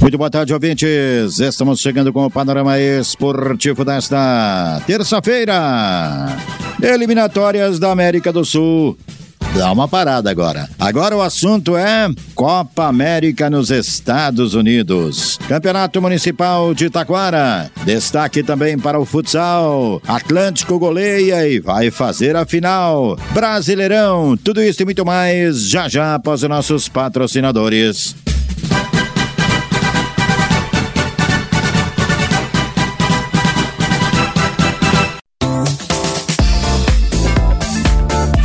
Muito boa tarde, ouvintes. Estamos chegando com o panorama esportivo desta terça-feira. Eliminatórias da América do Sul. Dá uma parada agora. Agora o assunto é Copa América nos Estados Unidos. Campeonato Municipal de Taquara. Destaque também para o futsal. Atlântico goleia e vai fazer a final. Brasileirão. Tudo isso e muito mais já já após os nossos patrocinadores.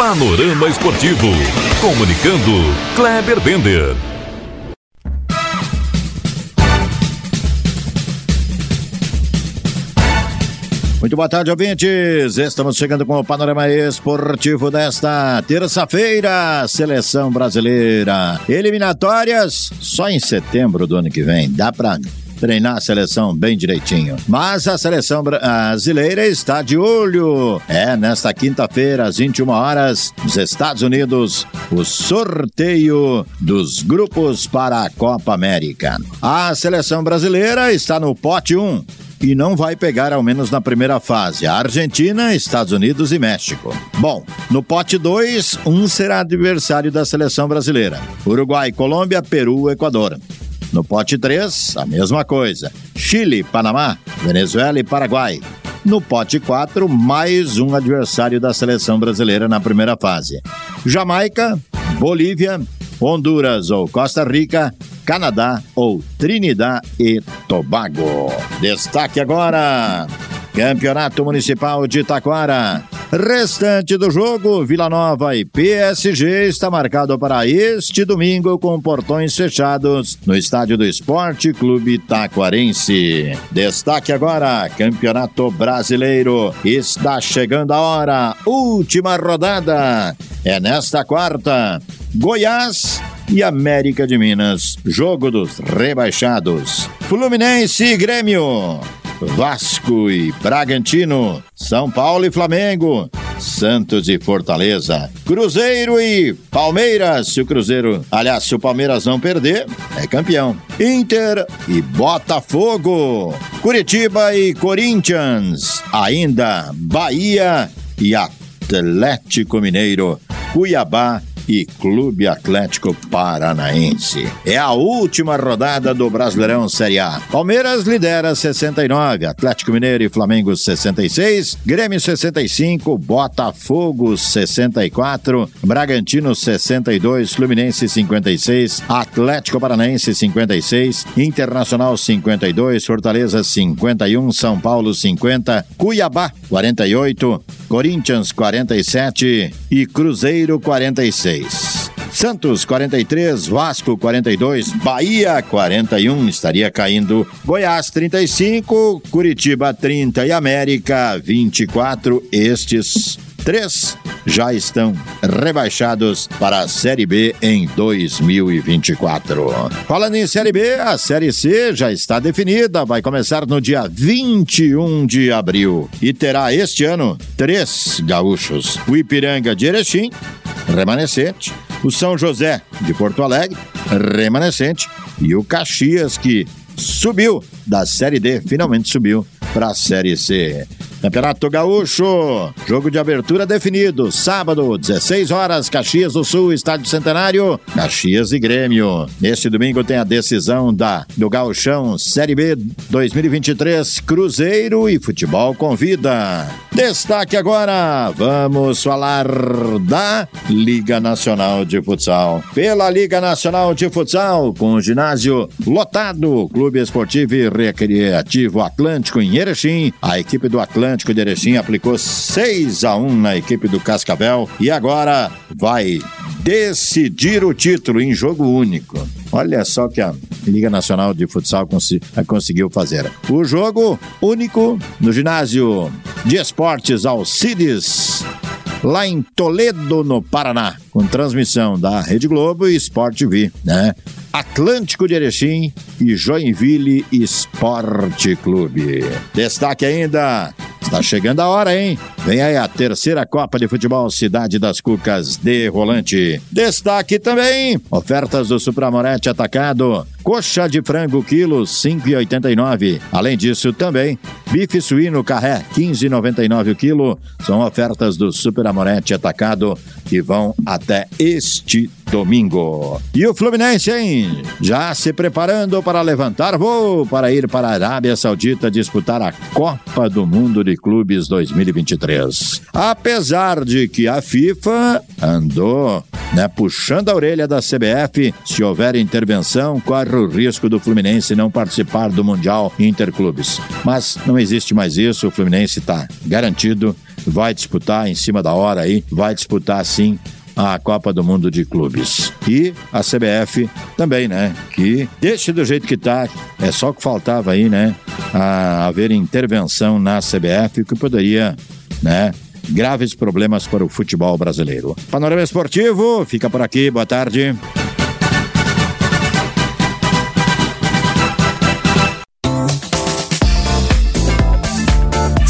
Panorama Esportivo. Comunicando, Kleber Bender. Muito boa tarde, ouvintes. Estamos chegando com o panorama esportivo desta terça-feira. Seleção brasileira. Eliminatórias só em setembro do ano que vem. Dá pra treinar a seleção bem direitinho. Mas a seleção brasileira está de olho. É nesta quinta-feira, às 21 horas, nos Estados Unidos, o sorteio dos grupos para a Copa América. A seleção brasileira está no pote 1 e não vai pegar ao menos na primeira fase a Argentina, Estados Unidos e México. Bom, no pote 2, um será adversário da seleção brasileira: Uruguai, Colômbia, Peru, Equador. No pote 3, a mesma coisa: Chile, Panamá, Venezuela e Paraguai. No pote 4, mais um adversário da seleção brasileira na primeira fase: Jamaica, Bolívia, Honduras ou Costa Rica, Canadá ou Trinidad e Tobago. Destaque agora: Campeonato Municipal de Taquara. Restante do jogo, Vila Nova e PSG está marcado para este domingo com portões fechados no estádio do Esporte Clube Taquarense. Destaque agora, Campeonato Brasileiro. Está chegando a hora, última rodada. É nesta quarta. Goiás e América de Minas. Jogo dos rebaixados. Fluminense e Grêmio. Vasco e Bragantino, São Paulo e Flamengo, Santos e Fortaleza, Cruzeiro e Palmeiras. Se o Cruzeiro, aliás, se o Palmeiras não perder, é campeão. Inter e Botafogo, Curitiba e Corinthians, ainda Bahia e Atlético Mineiro, Cuiabá e Clube Atlético Paranaense. É a última rodada do Brasileirão Série A. Palmeiras lidera 69, Atlético Mineiro e Flamengo 66, Grêmio 65, Botafogo 64, Bragantino 62, Fluminense 56, Atlético Paranaense 56, Internacional 52, Fortaleza 51, São Paulo 50, Cuiabá 48, Corinthians 47 e Cruzeiro 46. Santos 43, Vasco 42, Bahia 41, estaria caindo. Goiás 35, Curitiba 30 e América 24. Estes três já estão rebaixados para a Série B em 2024. Falando em Série B, a Série C já está definida, vai começar no dia 21 de abril e terá este ano três gaúchos: o Ipiranga de Erechim, remanescente, o São José de Porto Alegre, remanescente, e o Caxias que subiu da Série D, finalmente subiu para a Série C. Campeonato Gaúcho, jogo de abertura definido. Sábado, 16 horas, Caxias do Sul, Estádio Centenário, Caxias e Grêmio. Neste domingo tem a decisão da do Gauchão Série B 2023, Cruzeiro e Futebol Convida. Destaque agora, vamos falar da Liga Nacional de Futsal. Pela Liga Nacional de Futsal, com o ginásio lotado, Clube Esportivo e Recreativo Atlântico em Erechim, a equipe do Atlântico de Erechim aplicou 6 a 1 na equipe do Cascavel e agora vai decidir o título em jogo único. Olha só que a Liga Nacional de Futsal cons conseguiu fazer. O jogo único no ginásio de esportes Alcides lá em Toledo, no Paraná, com transmissão da Rede Globo e Sport TV, né? Atlântico de Erechim e Joinville Esporte Clube. Destaque ainda Está chegando a hora, hein? Vem aí a terceira Copa de Futebol Cidade das Cucas de Rolante. Destaque também: ofertas do Supramorete Atacado. Coxa de frango quilo 5,89. Além disso, também bife suíno carré 15,99 o quilo. São ofertas do Super Amorete Atacado que vão até este domingo. E o Fluminense, hein? Já se preparando para levantar voo para ir para a Arábia Saudita disputar a Copa do Mundo de Clubes 2023. Apesar de que a FIFA andou né, puxando a orelha da CBF, se houver intervenção, corre o risco do Fluminense não participar do Mundial Interclubes. Mas não existe mais isso, o Fluminense está garantido, vai disputar em cima da hora aí, vai disputar sim a Copa do Mundo de Clubes. E a CBF também, né? Que deixe do jeito que tá. É só que faltava aí, né? A haver intervenção na CBF que poderia, né? Graves problemas para o futebol brasileiro. Panorama Esportivo, fica por aqui. Boa tarde.